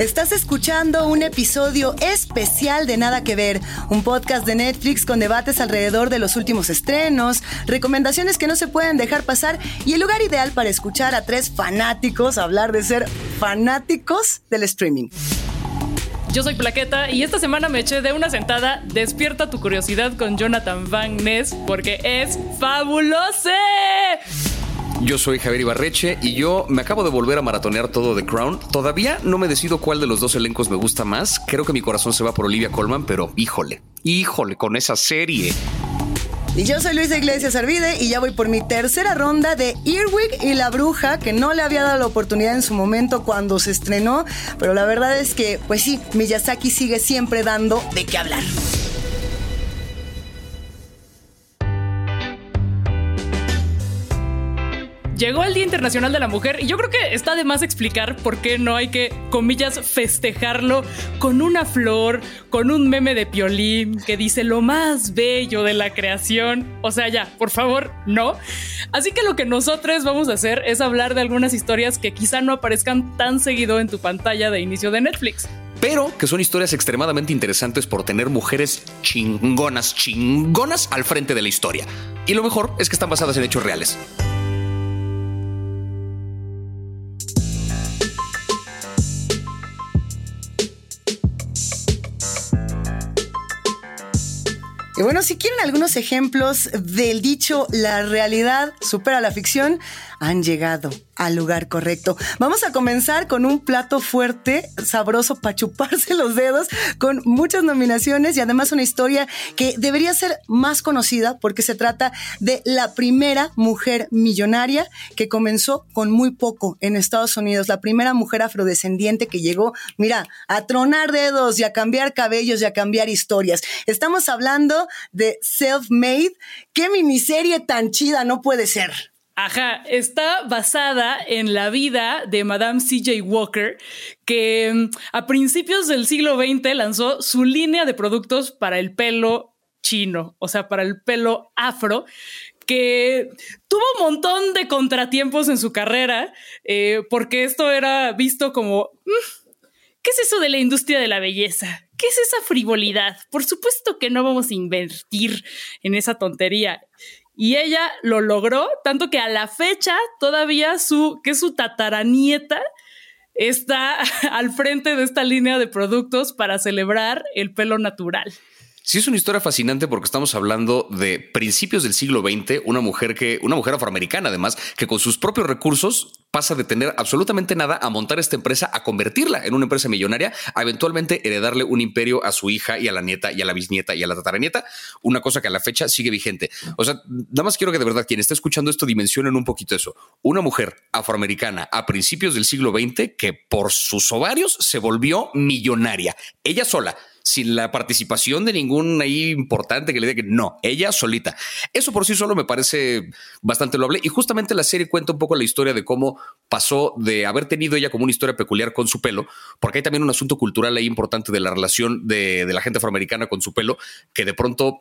Estás escuchando un episodio especial de Nada que Ver, un podcast de Netflix con debates alrededor de los últimos estrenos, recomendaciones que no se pueden dejar pasar y el lugar ideal para escuchar a tres fanáticos hablar de ser fanáticos del streaming. Yo soy Plaqueta y esta semana me eché de una sentada Despierta tu curiosidad con Jonathan Van Ness porque es fabuloso. Yo soy Javier Ibarreche y yo me acabo de volver a maratonear todo The Crown. Todavía no me decido cuál de los dos elencos me gusta más. Creo que mi corazón se va por Olivia Colman, pero híjole, híjole con esa serie. Y yo soy Luisa Iglesias Arvide y ya voy por mi tercera ronda de Earwig y la Bruja, que no le había dado la oportunidad en su momento cuando se estrenó, pero la verdad es que, pues sí, Miyazaki sigue siempre dando de qué hablar. Llegó el Día Internacional de la Mujer y yo creo que está de más explicar por qué no hay que, comillas, festejarlo con una flor, con un meme de piolín que dice lo más bello de la creación. O sea, ya, por favor, no. Así que lo que nosotros vamos a hacer es hablar de algunas historias que quizá no aparezcan tan seguido en tu pantalla de inicio de Netflix pero que son historias extremadamente interesantes por tener mujeres chingonas, chingonas al frente de la historia. Y lo mejor es que están basadas en hechos reales. Y bueno, si quieren algunos ejemplos del dicho la realidad supera la ficción, han llegado al lugar correcto. Vamos a comenzar con un plato fuerte, sabroso para chuparse los dedos, con muchas nominaciones y además una historia que debería ser más conocida porque se trata de la primera mujer millonaria que comenzó con muy poco en Estados Unidos, la primera mujer afrodescendiente que llegó, mira, a tronar dedos y a cambiar cabellos y a cambiar historias. Estamos hablando de Self-Made. ¿Qué miniserie tan chida no puede ser? Ajá, está basada en la vida de Madame CJ Walker, que mm, a principios del siglo XX lanzó su línea de productos para el pelo chino, o sea, para el pelo afro, que tuvo un montón de contratiempos en su carrera, eh, porque esto era visto como, mm, ¿qué es eso de la industria de la belleza? ¿Qué es esa frivolidad? Por supuesto que no vamos a invertir en esa tontería. Y ella lo logró, tanto que a la fecha todavía su, que su tataranieta, está al frente de esta línea de productos para celebrar el pelo natural. Sí, es una historia fascinante porque estamos hablando de principios del siglo XX, una mujer que, una mujer afroamericana además, que con sus propios recursos pasa de tener absolutamente nada a montar esta empresa, a convertirla en una empresa millonaria, a eventualmente heredarle un imperio a su hija y a la nieta y a la bisnieta y a la tataranieta, una cosa que a la fecha sigue vigente. O sea, nada más quiero que de verdad quien está escuchando esto dimensionen un poquito eso. Una mujer afroamericana a principios del siglo XX que por sus ovarios se volvió millonaria, ella sola sin la participación de ningún ahí importante que le diga que no, ella solita. Eso por sí solo me parece bastante loable y justamente la serie cuenta un poco la historia de cómo pasó de haber tenido ella como una historia peculiar con su pelo, porque hay también un asunto cultural ahí importante de la relación de, de la gente afroamericana con su pelo, que de pronto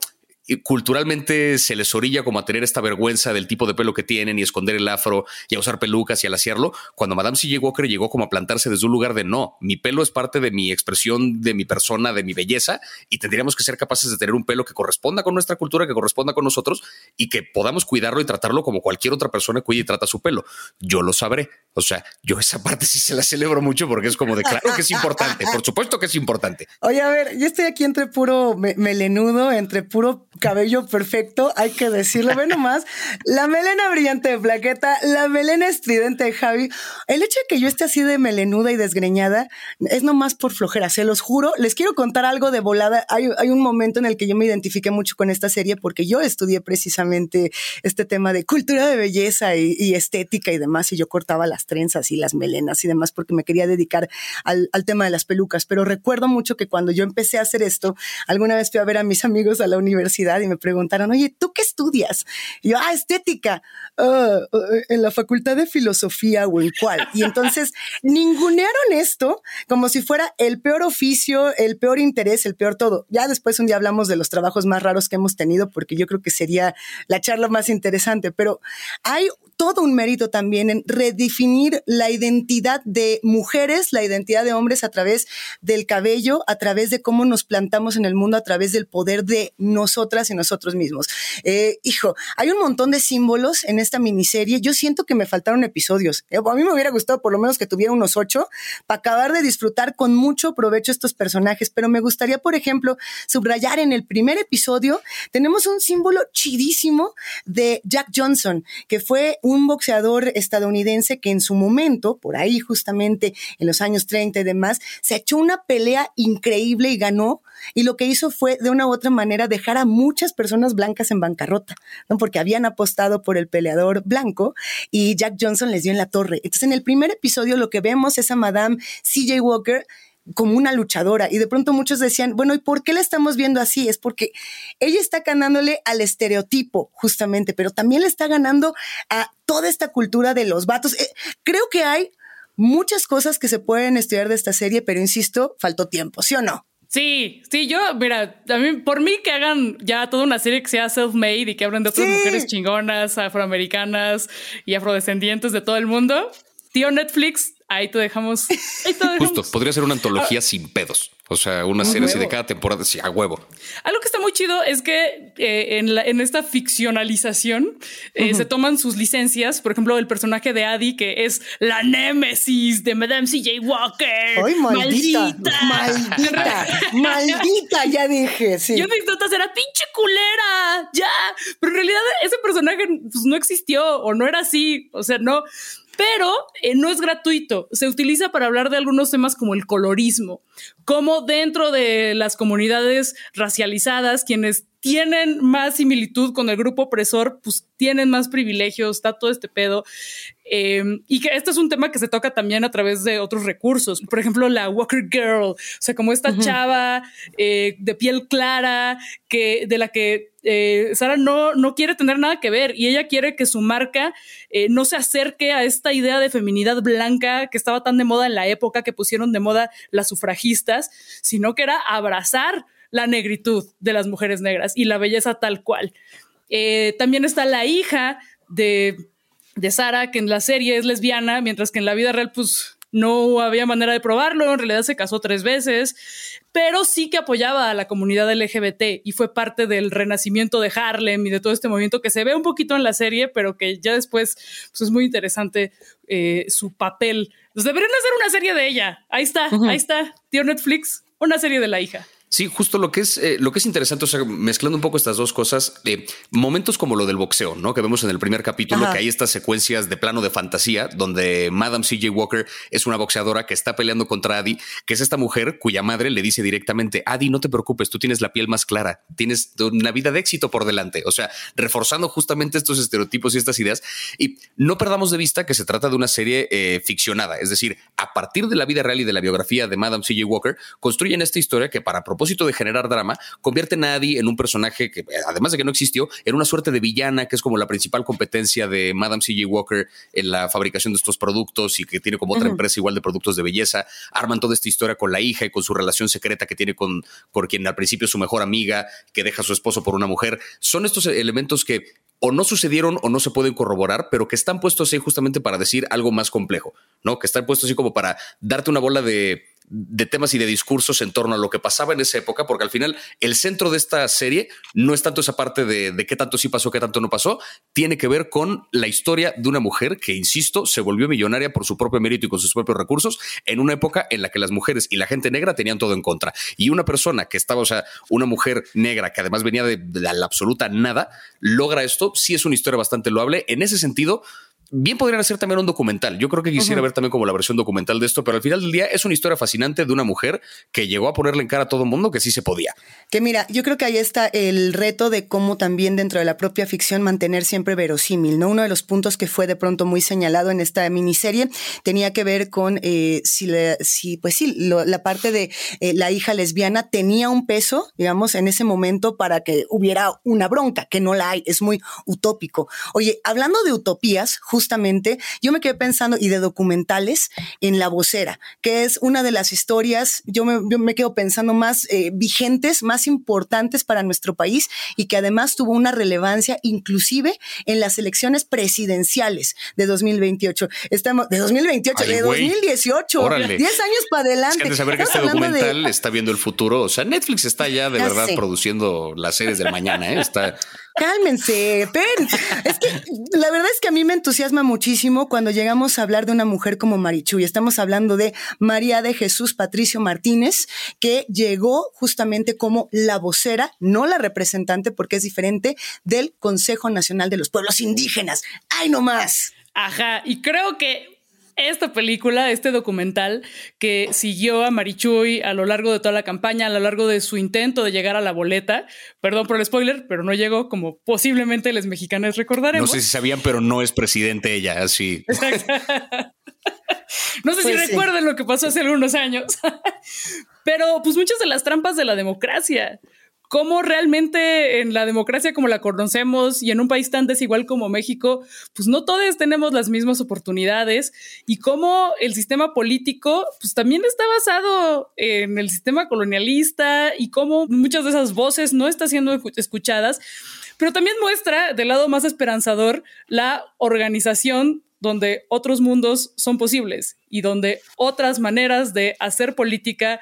culturalmente se les orilla como a tener esta vergüenza del tipo de pelo que tienen y esconder el afro y a usar pelucas y al asearlo, cuando Madame C.J. Walker llegó como a plantarse desde un lugar de no, mi pelo es parte de mi expresión, de mi persona, de mi belleza y tendríamos que ser capaces de tener un pelo que corresponda con nuestra cultura, que corresponda con nosotros y que podamos cuidarlo y tratarlo como cualquier otra persona cuida y trata su pelo. Yo lo sabré. O sea, yo esa parte sí se la celebro mucho porque es como de claro que es importante, por supuesto que es importante. Oye, a ver, yo estoy aquí entre puro melenudo, entre puro cabello perfecto, hay que decirlo. Ve nomás, la melena brillante de plaqueta, la melena estridente de Javi. El hecho de que yo esté así de melenuda y desgreñada es nomás por flojera, se los juro. Les quiero contar algo de volada. Hay, hay un momento en el que yo me identifiqué mucho con esta serie porque yo estudié precisamente este tema de cultura de belleza y, y estética y demás, y yo cortaba las trenzas y las melenas y demás porque me quería dedicar al, al tema de las pelucas. Pero recuerdo mucho que cuando yo empecé a hacer esto, alguna vez fui a ver a mis amigos a la universidad y me preguntaron, oye, ¿tú qué estudias? Y yo, ah, estética, uh, en la facultad de filosofía o en cuál. Y entonces ningunearon esto como si fuera el peor oficio, el peor interés, el peor todo. Ya después un día hablamos de los trabajos más raros que hemos tenido porque yo creo que sería la charla más interesante, pero hay todo un mérito también en redefinir la identidad de mujeres, la identidad de hombres a través del cabello, a través de cómo nos plantamos en el mundo, a través del poder de nosotras y nosotros mismos. Eh, hijo, hay un montón de símbolos en esta miniserie. Yo siento que me faltaron episodios. Eh, a mí me hubiera gustado por lo menos que tuviera unos ocho para acabar de disfrutar con mucho provecho estos personajes, pero me gustaría, por ejemplo, subrayar en el primer episodio, tenemos un símbolo chidísimo de Jack Johnson, que fue un boxeador estadounidense que en su momento, por ahí justamente en los años 30 y demás, se echó una pelea increíble y ganó. Y lo que hizo fue, de una u otra manera, dejar a muchas personas blancas en bancarrota, ¿no? Porque habían apostado por el peleador blanco y Jack Johnson les dio en la torre. Entonces, en el primer episodio lo que vemos es a Madame CJ Walker como una luchadora. Y de pronto muchos decían, bueno, ¿y por qué la estamos viendo así? Es porque ella está ganándole al estereotipo, justamente, pero también le está ganando a toda esta cultura de los vatos. Eh, creo que hay muchas cosas que se pueden estudiar de esta serie, pero insisto, faltó tiempo, ¿sí o no? Sí, sí, yo, mira, a mí, por mí que hagan ya toda una serie que sea self-made y que hablen de otras mujeres chingonas, afroamericanas y afrodescendientes de todo el mundo. Tío Netflix, ahí te dejamos. Justo, podría ser una antología ah. sin pedos. O sea, una serie así de cada temporada, sí, a huevo. Algo que está muy chido es que eh, en, la, en, esta ficcionalización eh, se toman sus licencias. Por ejemplo, el personaje de Adi, que es la némesis de Madame CJ Walker. ¡Ay, maldita! ¡Maldita! ¡Maldita! Ya dije, sí. Yo necesito hacer a pinche culera, ya. Pero en realidad ese personaje pues, no existió o no era así. O sea, no pero eh, no es gratuito. Se utiliza para hablar de algunos temas como el colorismo, como dentro de las comunidades racializadas, quienes tienen más similitud con el grupo opresor, pues tienen más privilegios, está todo este pedo. Em, y que este es un tema que se toca también a través de otros recursos. Por ejemplo, la Walker Girl, o sea, como esta chava eh, de piel clara, que, de la que eh, Sara no, no quiere tener nada que ver y ella quiere que su marca eh, no se acerque a esta idea de feminidad blanca que estaba tan de moda en la época que pusieron de moda las sufragistas, sino que era abrazar la negritud de las mujeres negras y la belleza tal cual. también está la hija de de Sara, que en la serie es lesbiana, mientras que en la vida real, pues no había manera de probarlo, en realidad se casó tres veces, pero sí que apoyaba a la comunidad LGBT y fue parte del renacimiento de Harlem y de todo este movimiento que se ve un poquito en la serie, pero que ya después pues, es muy interesante eh, su papel. Pues deberían hacer una serie de ella. Ahí está, ahí está, tío Netflix, una serie de la hija. Sí, justo lo que es eh, lo que es interesante, o sea, mezclando un poco estas dos cosas, eh, momentos como lo del boxeo, ¿no? Que vemos en el primer capítulo, que hay estas secuencias de plano de fantasía, donde Madame CJ Walker es una boxeadora que está peleando contra Adi, que es esta mujer cuya madre le dice directamente, Adi, no te preocupes, tú tienes la piel más clara, tienes una vida de éxito por delante, o sea, reforzando justamente estos estereotipos y estas ideas. Y no perdamos de vista que se trata de una serie eh, ficcionada, es decir, a partir de la vida real y de la biografía de Madame CJ Walker, construyen esta historia que para propósito de generar drama, convierte a Nadie en un personaje que, además de que no existió, era una suerte de villana que es como la principal competencia de Madame C.J. Walker en la fabricación de estos productos y que tiene como otra empresa igual de productos de belleza. Arman toda esta historia con la hija y con su relación secreta que tiene con, con quien al principio es su mejor amiga, que deja a su esposo por una mujer. Son estos elementos que o no sucedieron o no se pueden corroborar, pero que están puestos ahí justamente para decir algo más complejo, ¿no? Que están puestos así como para darte una bola de, de temas y de discursos en torno a lo que pasaba en esa época, porque al final el centro de esta serie no es tanto esa parte de, de, qué tanto sí pasó, qué tanto no pasó, tiene que ver con la historia de una mujer que, insisto, se volvió millonaria por su propio mérito y con sus propios recursos en una época en la que las mujeres y la gente negra tenían todo en contra. Y una persona que estaba, o sea, una mujer negra que además venía de, de la absoluta nada, logra esto, sí es una historia bastante loable. En ese sentido, bien podrían hacer también un documental. Yo creo que quisiera ver también como la versión documental de esto, pero al final del día es una historia fascinante de una mujer que llegó a ponerle en cara a todo el mundo que sí se podía. Que mira, yo creo que ahí está el reto de cómo también dentro de la propia ficción mantener siempre verosímil, ¿no? Uno de los puntos que fue de pronto muy señalado en esta miniserie tenía que ver con eh, si, si, pues sí, la parte de eh, la hija lesbiana tenía un peso, digamos, en ese momento para que hubiera una bronca, que no la hay, es muy utópico. Oye, hablando de utopías, justamente, yo me quedé pensando, y de documentales, en La Vocera, que es una de las historias, yo me, quedo pensando más eh, vigentes, más importantes para nuestro país y que además tuvo una relevancia inclusive en las elecciones presidenciales de 2028. Estamos, de 2028, de 2018, 10 años para adelante. Es de saber que este documental está viendo el futuro, o sea, Netflix está ya de verdad produciendo las series del mañana, ¿eh? está Cálmense, pen. Es que la verdad es que a mí me entusiasma muchísimo cuando llegamos a hablar de una mujer como Marichu estamos hablando de María de Jesús Patricio Martínez, que llegó justamente como la vocera, no la representante porque es diferente, del Consejo Nacional de los Pueblos Indígenas. ¡Ay, no más! Ajá, y creo que esta película, este documental que siguió a Marichuy a lo largo de toda la campaña, a lo largo de su intento de llegar a la boleta. Perdón por el spoiler, pero no llegó como posiblemente los mexicanos recordaremos. No sé si sabían, pero no es presidente ella, así. no sé si pues recuerdan lo que pasó hace algunos años, pero pues muchas de las trampas de la democracia cómo realmente en la democracia como la conocemos y en un país tan desigual como México, pues no todos tenemos las mismas oportunidades y cómo el sistema político pues también está basado en el sistema colonialista y cómo muchas de esas voces no están siendo escuchadas, pero también muestra del lado más esperanzador la organización donde otros mundos son posibles y donde otras maneras de hacer política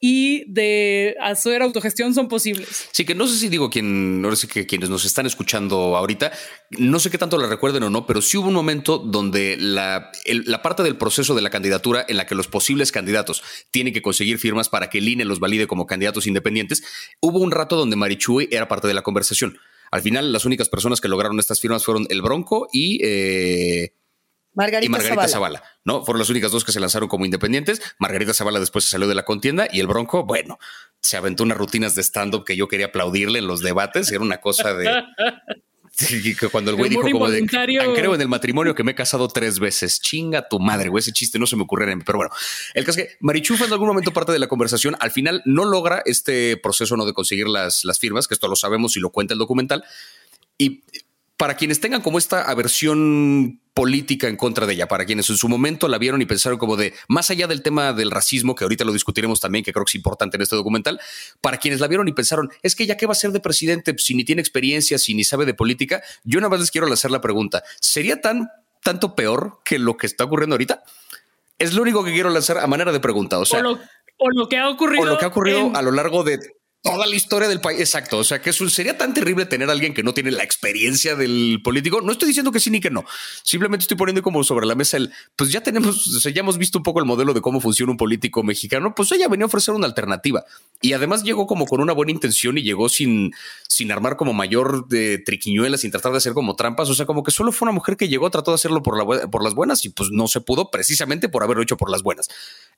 y de hacer autogestión son posibles. Sí, que no sé si digo quien, no sé que quienes nos están escuchando ahorita, no sé qué tanto la recuerden o no, pero sí hubo un momento donde la, la parte del proceso de la candidatura en la que los posibles candidatos tienen que conseguir firmas para que el INE los valide como candidatos independientes, hubo un rato donde Marichuy era parte de la conversación. Al final, las únicas personas que lograron estas firmas fueron el Bronco y eh, Margarita, y Margarita Zavala. ¿no? Fueron las únicas dos que se lanzaron como independientes. Margarita Zavala después se salió de la contienda y el Bronco, bueno, se aventó unas rutinas de stand-up que yo quería aplaudirle en los debates. Era una cosa de... cuando el güey dijo como de creo en el matrimonio que me he casado tres veces. Chinga tu madre, güey. Ese chiste no se me ocurre. Pero bueno, el caso es que Marichufa en algún momento parte de la conversación. Al final no logra este proceso no de conseguir las, las firmas, que esto lo sabemos y lo cuenta el documental. Y para quienes tengan como esta aversión política en contra de ella, para quienes en su momento la vieron y pensaron como de, más allá del tema del racismo, que ahorita lo discutiremos también, que creo que es importante en este documental, para quienes la vieron y pensaron, es que ya qué va a ser de presidente si ni tiene experiencia, si ni sabe de política, yo nada más les quiero hacer la pregunta, ¿sería tan tanto peor que lo que está ocurriendo ahorita? Es lo único que quiero lanzar a manera de pregunta. O sea, o lo, que ha ocurrido. O lo que ha ocurrido a lo largo de toda la historia del país. Exacto. O sea, que sería tan terrible tener a alguien que no tiene la experiencia del político. No estoy diciendo que sí ni que no. Simplemente estoy poniendo como sobre la mesa el, pues ya tenemos, o sea, ya hemos visto un poco el modelo de cómo funciona un político mexicano. Pues ella venía a ofrecer una alternativa y además llegó como con una buena intención y llegó sin, sin armar como mayor de triquiñuelas, sin tratar de hacer como trampas. O sea, como que solo fue una mujer que llegó, trató de hacerlo por, la, por las buenas y pues no se pudo precisamente por haberlo hecho por las buenas.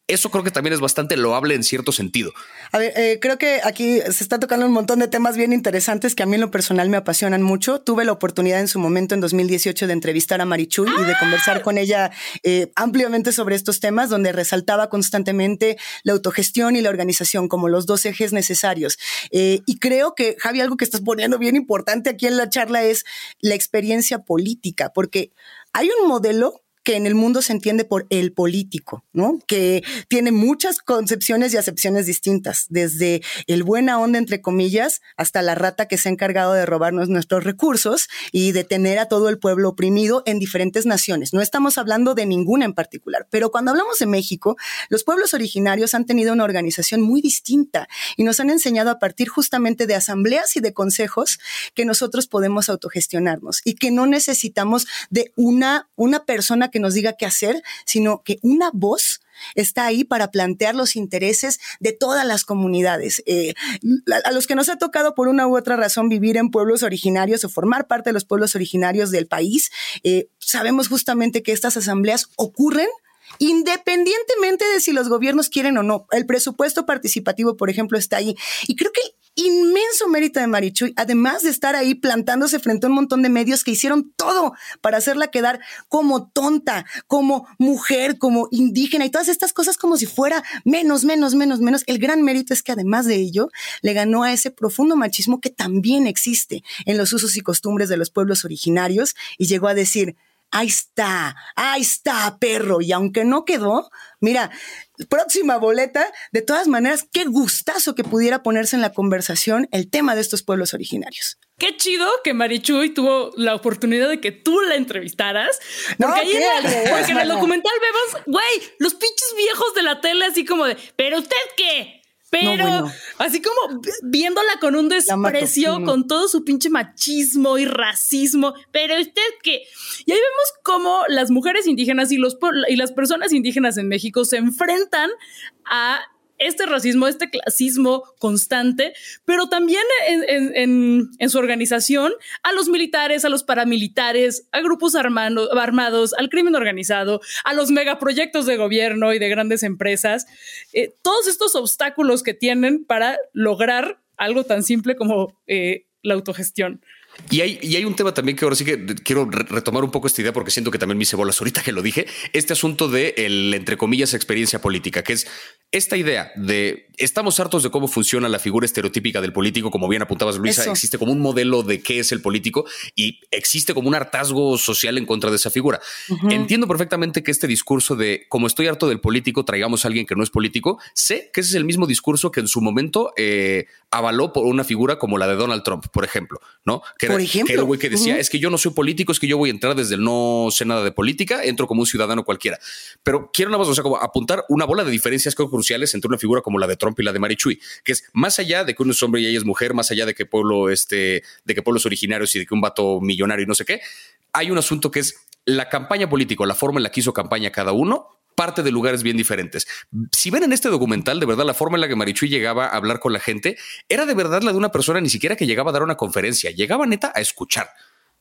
Eso creo que también es bastante loable en cierto sentido. A ver, eh, creo que aquí se está tocando un montón de temas bien interesantes que a mí en lo personal me apasionan mucho. Tuve la oportunidad en su momento, en 2018, de entrevistar a Marichuy y de conversar con ella eh, ampliamente sobre estos temas, donde resaltaba constantemente la autogestión y la organización como los dos ejes necesarios. Eh, y creo que, Javi, algo que estás poniendo bien importante aquí en la charla es la experiencia política, porque hay un modelo que en el mundo se entiende por el político, ¿no? Que tiene muchas concepciones y acepciones distintas, desde el buena onda, entre comillas, hasta la rata que se ha encargado de robarnos nuestros recursos y de tener a todo el pueblo oprimido en diferentes naciones. No estamos hablando de ninguna en particular, pero cuando hablamos de México, los pueblos originarios han tenido una organización muy distinta y nos han enseñado a partir justamente de asambleas y de consejos que nosotros podemos autogestionarnos y que no necesitamos de una, una persona que que nos diga qué hacer, sino que una voz está ahí para plantear los intereses de todas las comunidades. Eh, a los que nos ha tocado por una u otra razón vivir en pueblos originarios o formar parte de los pueblos originarios del país, eh, sabemos justamente que estas asambleas ocurren independientemente de si los gobiernos quieren o no. El presupuesto participativo, por ejemplo, está ahí. Y creo que inmenso mérito de Marichuy, además de estar ahí plantándose frente a un montón de medios que hicieron todo para hacerla quedar como tonta, como mujer, como indígena y todas estas cosas como si fuera menos, menos, menos, menos. El gran mérito es que además de ello, le ganó a ese profundo machismo que también existe en los usos y costumbres de los pueblos originarios y llegó a decir, ahí está, ahí está, perro. Y aunque no quedó, mira, próxima boleta, de todas maneras, qué gustazo que pudiera ponerse en la conversación el tema de estos pueblos originarios. Qué chido que Marichuy tuvo la oportunidad de que tú la entrevistaras. Porque ahí en, porque en el documental vemos, güey, los pinches viejos de la tele así como de, pero usted qué? Pero así como viéndola con un desprecio, con todo su pinche machismo y racismo. Pero usted que. Y ahí vemos cómo las mujeres indígenas y, los, y las personas indígenas en México se enfrentan a este racismo, este clasismo constante, pero también en, su organización a los militares, a los paramilitares, a grupos armados, al crimen organizado, a los megaproyectos de gobierno y de grandes empresas, eh, todos estos obstáculos que tienen para lograr algo tan simple como eh, la autogestión. Y hay, y hay un tema también que ahora sí que quiero retomar un poco esta idea porque siento que también me hice bolas ahorita que lo dije. Este asunto de el, entre comillas, experiencia política, que es esta idea de estamos hartos de cómo funciona la figura estereotípica del político, como bien apuntabas, Luisa, existe como un modelo de qué es el político y existe como un hartazgo social en contra de esa figura. Entiendo perfectamente que este discurso de como estoy harto del político, traigamos a alguien que no es político, sé que ese es el mismo discurso que en su momento eh, avaló por una figura como la de Donald Trump, por ejemplo, ¿no? Que por ejemplo, que era el güey que decía, es que yo no soy político, es que yo voy a entrar desde el no sé nada de política, entro como un ciudadano cualquiera. Pero quiero nada más, o sea, como apuntar una bola de diferencias cruciales entre una figura como la de Trump y la de Marichuy, que es más allá de que uno es hombre y ella es mujer, más allá de que pueblo, este, de que pueblos originarios y de que un vato millonario y no sé qué, hay un asunto que es la campaña política, la forma en la que hizo campaña cada uno, parte de lugares bien diferentes. Si ven en este documental, de verdad, la forma en la que Marichuy llegaba a hablar con la gente era de verdad la de una persona ni siquiera que llegaba a dar una conferencia, llegaba neta a escuchar.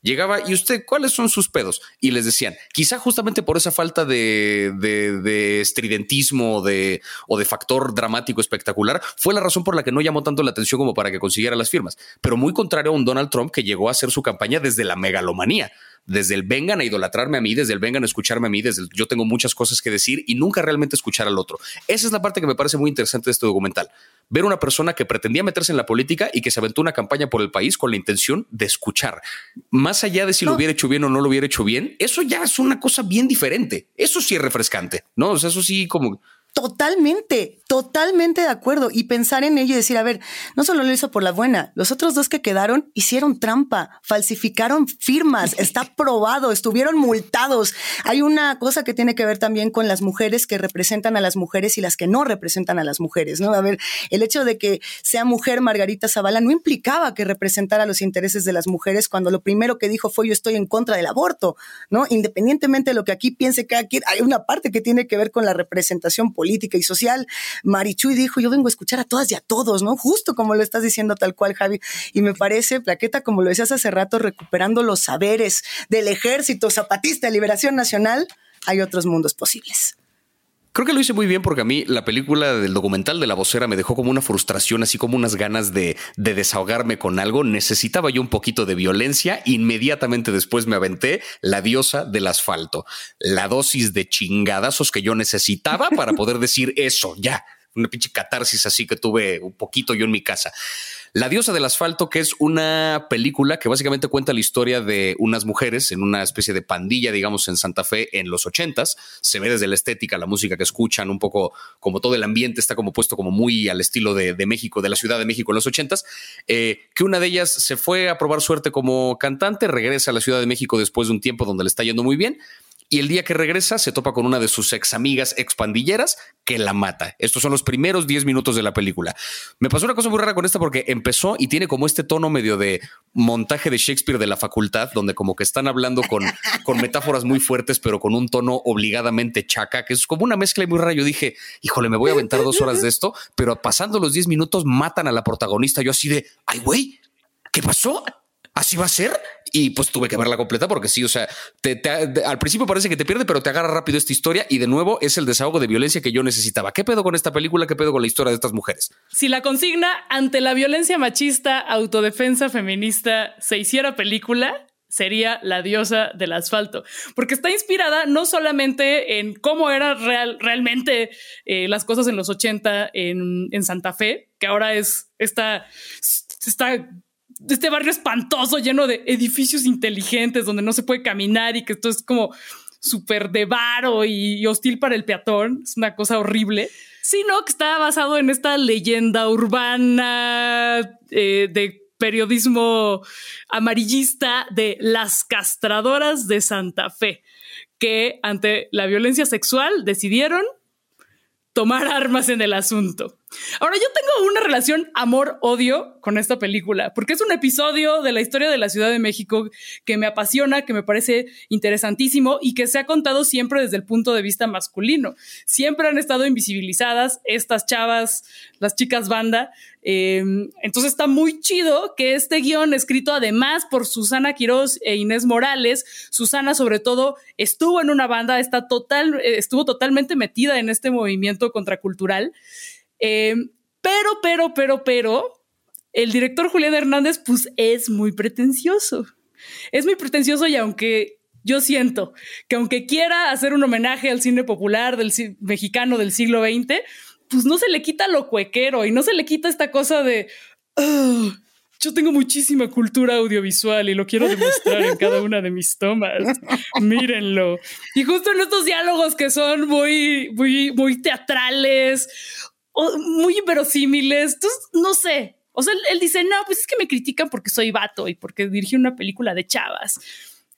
Llegaba y usted, ¿cuáles son sus pedos? Y les decían, quizá justamente por esa falta de, de, estridentismo de, o de factor dramático espectacular, fue la razón por la que no llamó tanto la atención como para que consiguiera las firmas. Pero muy contrario a un Donald Trump que llegó a hacer su campaña desde la megalomanía desde el vengan a idolatrarme a mí, desde el vengan a escucharme a mí, desde el yo tengo muchas cosas que decir y nunca realmente escuchar al otro. Esa es la parte que me parece muy interesante de este documental. Ver una persona que pretendía meterse en la política y que se aventó una campaña por el país con la intención de escuchar. Más allá de si lo hubiera hecho bien o no lo hubiera hecho bien, eso ya es una cosa bien diferente. Eso sí es refrescante, ¿no? O sea, eso sí como Totalmente, totalmente de acuerdo. Y pensar en ello y decir, a ver, no solo lo hizo por la buena, los otros dos que quedaron hicieron trampa, falsificaron firmas, está probado, estuvieron multados. Hay una cosa que tiene que ver también con las mujeres que representan a las mujeres y las que no representan a las mujeres, ¿no? A ver, el hecho de que sea mujer Margarita Zavala no implicaba que representara los intereses de las mujeres cuando lo primero que dijo fue yo estoy en contra del aborto, ¿no? Independientemente de lo que aquí piense cada quien, hay una parte que tiene que ver con la representación política política y social. Marichuy dijo, yo vengo a escuchar a todas y a todos, ¿no? Justo como lo estás diciendo tal cual, Javi. Y me parece, Plaqueta, como lo decías hace rato, recuperando los saberes del ejército zapatista de liberación nacional, hay otros mundos posibles. Creo que lo hice muy bien porque a mí la película del documental de la vocera me dejó como una frustración, así como unas ganas de, de, desahogarme con algo. Necesitaba yo un poquito de violencia. Inmediatamente después me aventé la diosa del asfalto, la dosis de chingadazos que yo necesitaba para poder decir eso ya. Una pinche catarsis así que tuve un poquito yo en mi casa. La diosa del asfalto, que es una película que básicamente cuenta la historia de unas mujeres en una especie de pandilla, digamos, en Santa Fe en los ochentas. Se ve desde la estética, la música que escuchan, un poco como todo el ambiente está como puesto como muy al estilo de, México, de la Ciudad de México en los ochentas. Eh, que una de ellas se fue a probar suerte como cantante, regresa a la Ciudad de México después de un tiempo donde le está yendo muy bien y el día que regresa se topa con una de sus ex amigas expandilleras que la mata. Estos son los primeros 10 minutos de la película. Me pasó una cosa muy rara con esta porque empezó y tiene como este tono medio de montaje de Shakespeare de la facultad, donde como que están hablando con, con metáforas muy fuertes, pero con un tono obligadamente chaca, que es como una mezcla muy rara. Yo dije, híjole, me voy a aventar dos horas de esto, pero pasando los 10 minutos matan a la protagonista. Yo así de, ay, güey, ¿qué pasó? ¿Así va a ser? y pues tuve que verla completa porque sí, o sea, al principio parece que te pierde, pero te agarra rápido esta historia y de nuevo es el desahogo de violencia que yo necesitaba. ¿Qué pedo con esta película? ¿Qué pedo con la historia de estas mujeres? Si la consigna ante la violencia machista, autodefensa feminista se hiciera película, sería la diosa del asfalto, porque está inspirada no solamente en cómo eran real, realmente eh, las cosas en los 80 en, en, Santa Fe, que ahora es esta, esta este barrio espantoso lleno de edificios inteligentes donde no se puede caminar y que esto es como súper de varo y, hostil para el peatón. Es una cosa horrible. Sino que está basado en esta leyenda urbana eh, de periodismo amarillista de las castradoras de Santa Fe, que ante la violencia sexual decidieron tomar armas en el asunto. Ahora, yo tengo una relación amor-odio con esta película, porque es un episodio de la historia de la Ciudad de México que me apasiona, que me parece interesantísimo y que se ha contado siempre desde el punto de vista masculino. Siempre han estado invisibilizadas estas chavas, las chicas banda. Em, entonces está muy chido que este guion escrito además por Susana Quiroz e Inés Morales, Susana sobre todo estuvo en una banda, está total, estuvo totalmente metida en este movimiento contracultural. Eh, pero, pero, pero, pero, el director Julián Hernández, pues es muy pretencioso. Es muy pretencioso y aunque yo siento que aunque quiera hacer un homenaje al cine popular del mexicano del siglo XX, pues no se le quita lo cuequero y no se le quita esta cosa de yo tengo muchísima cultura audiovisual y lo quiero demostrar en cada una de mis tomas. Mírenlo. Y justo en estos diálogos que son muy, muy, muy teatrales, muy inverosímiles. Entonces, no sé. O sea, él, dice, no, pues es que me critican porque soy vato y porque dirigí una película de chavas.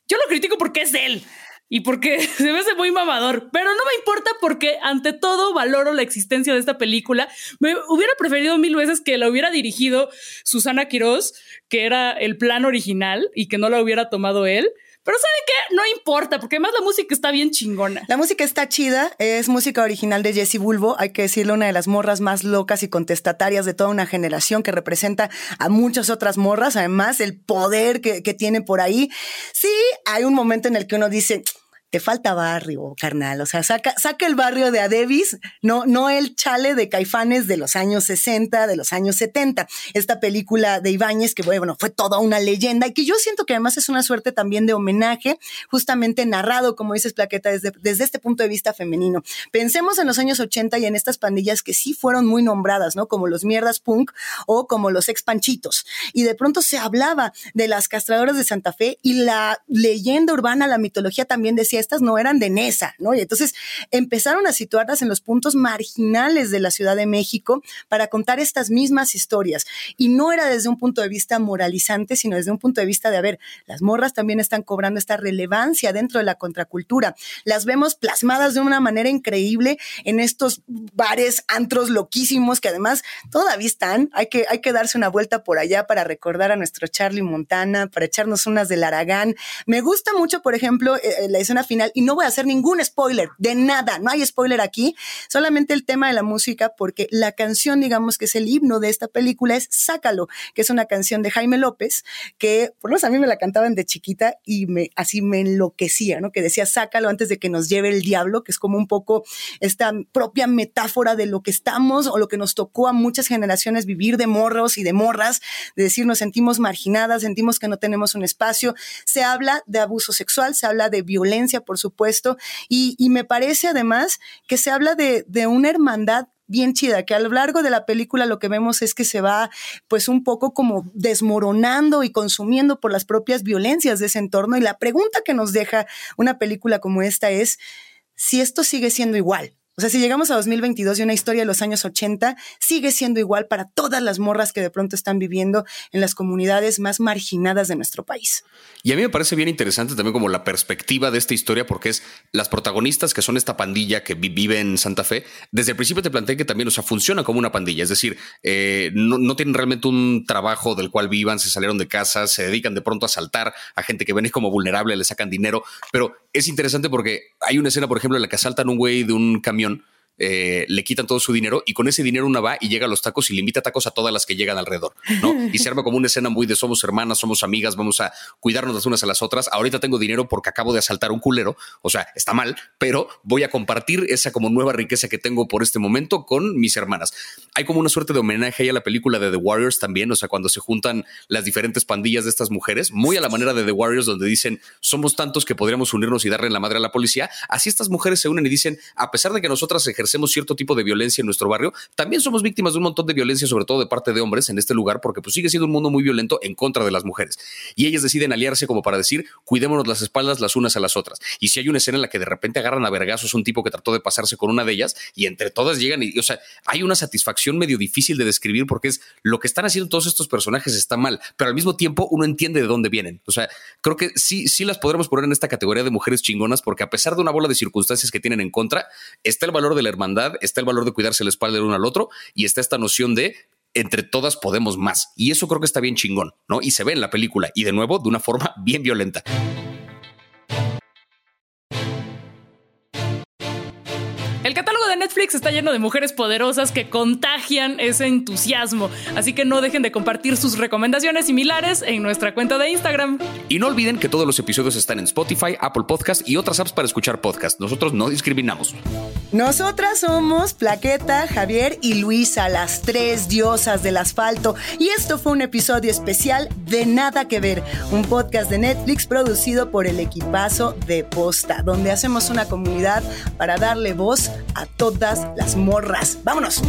Yo lo critico porque es él y porque se me hace muy mamador, pero no me importa porque ante todo valoro la existencia de esta película. Me hubiera preferido mil veces que la hubiera dirigido Susana Quiroz, que era el plan original y que no la hubiera tomado él. Pero ¿saben qué? No importa, porque además la música está bien chingona. La música está chida, es música original de Jessie Bulbo, hay que decirle una de las morras más locas y contestatarias de toda una generación que representa a muchas otras morras, además el poder que, que tiene por ahí. Sí, hay un momento en el que uno dice, te falta barrio, carnal. O sea, saca, saca el barrio de Adebis, no, no el chale de Caifanes de los años 60, de los años 70. Esta película de Ibáñez, que bueno, fue toda una leyenda y que yo siento que además es una suerte también de homenaje, justamente narrado, como dices, Plaqueta, desde, desde este punto de vista femenino. Pensemos en los años 80 y en estas pandillas que sí fueron muy nombradas, ¿no? Como los mierdas punk o como los expanchitos. Y de pronto se hablaba de las castradoras de Santa Fe y la leyenda urbana, la mitología también decía estas no eran de Nesa, ¿no? Y entonces empezaron a situarlas en los puntos marginales de la Ciudad de México para contar estas mismas historias. Y no era desde un punto de vista moralizante, sino desde un punto de vista de, a ver, las morras también están cobrando esta relevancia dentro de la contracultura. Las vemos plasmadas de una manera increíble en estos bares, antros loquísimos que además todavía están. Hay que, hay que darse una vuelta por allá para recordar a nuestro Charlie Montana, para echarnos unas del Aragán. Me gusta mucho, por ejemplo, eh, eh, la escena final y no voy a hacer ningún spoiler de nada, no hay spoiler aquí, solamente el tema de la música porque la canción, digamos que es el himno de esta película es Sácalo, que es una canción de Jaime López que por lo menos a mí me la cantaban de chiquita y me así me enloquecía, ¿no? Que decía Sácalo antes de que nos lleve el diablo, que es como un poco esta propia metáfora de lo que estamos o lo que nos tocó a muchas generaciones vivir de morros y de morras, de decir nos sentimos marginadas, sentimos que no tenemos un espacio. Se habla de abuso sexual, se habla de violencia por supuesto, y, me parece además que se habla de, de una hermandad bien chida, que a lo largo de la película lo que vemos es que se va pues un poco como desmoronando y consumiendo por las propias violencias de ese entorno. Y la pregunta que nos deja una película como esta es si esto sigue siendo igual O sea, si llegamos a 2022 y una historia de los años 80 sigue siendo igual para todas las morras que de pronto están viviendo en las comunidades más marginadas de nuestro país. Y a mí me parece bien interesante también como la perspectiva de esta historia, porque es las protagonistas que son esta pandilla que vive en Santa Fe. Desde el principio te planteé que también, o sea, funciona como una pandilla, es decir, eh, no, no, tienen realmente un trabajo del cual vivan, se salieron de casa, se dedican de pronto a asaltar a gente que ven como vulnerable, le sacan dinero, pero es interesante porque hay una escena, por ejemplo, en la que asaltan un güey de un camión opinion eh, le quitan todo su dinero y con ese dinero una va y llega a los tacos y le invita tacos a todas las que llegan alrededor, ¿no? Y se arma como una escena muy de somos hermanas, somos amigas, vamos a cuidarnos las unas a las otras. Ahorita tengo dinero porque acabo de asaltar un culero, o sea, está mal, pero voy a compartir esa como nueva riqueza que tengo por este momento con mis hermanas. Hay como una suerte de homenaje ahí a la película de The Warriors también, o sea, cuando se juntan las diferentes pandillas de estas mujeres, muy a la manera de The Warriors, donde dicen somos tantos que podríamos unirnos y darle la madre a la policía. Así estas mujeres se unen y dicen, a pesar de que nosotras ejercemos ejercemos cierto tipo de violencia en nuestro barrio, también somos víctimas de un montón de violencia, sobre todo de parte de hombres en este lugar, porque pues sigue siendo un mundo muy violento en contra de las mujeres. Y ellas deciden aliarse como para decir, cuidémonos las espaldas las unas a las otras. Y si hay una escena en la que de repente agarran a vergazos un tipo que trató de pasarse con una de ellas y entre todas llegan y, o sea, hay una satisfacción medio difícil de describir porque es lo que están haciendo todos estos personajes está mal, pero al mismo tiempo uno entiende de dónde vienen. O sea, creo que sí, sí las podremos poner en esta categoría de mujeres chingonas porque a pesar de una bola de circunstancias que tienen en contra, está el valor de la hermandad, está el valor de cuidarse la espalda el uno al otro y está esta noción de entre todas podemos más. Y eso creo que está bien chingón, ¿no? Y se ve en la película y de nuevo de una forma bien violenta. El catálogo de Netflix está lleno de mujeres poderosas que contagian ese entusiasmo, así que no dejen de compartir sus recomendaciones similares en nuestra cuenta de Instagram. Y no olviden que todos los episodios están en Spotify, Apple Podcast y otras apps para escuchar podcast. Nosotros no discriminamos. Nosotras somos Plaqueta, Javier y Luisa, las tres diosas del asfalto. Y esto fue un episodio especial de Nada que Ver, un podcast de Netflix producido por el equipazo de Posta, donde hacemos una comunidad para darle voz a todas las morras. ¡Vámonos!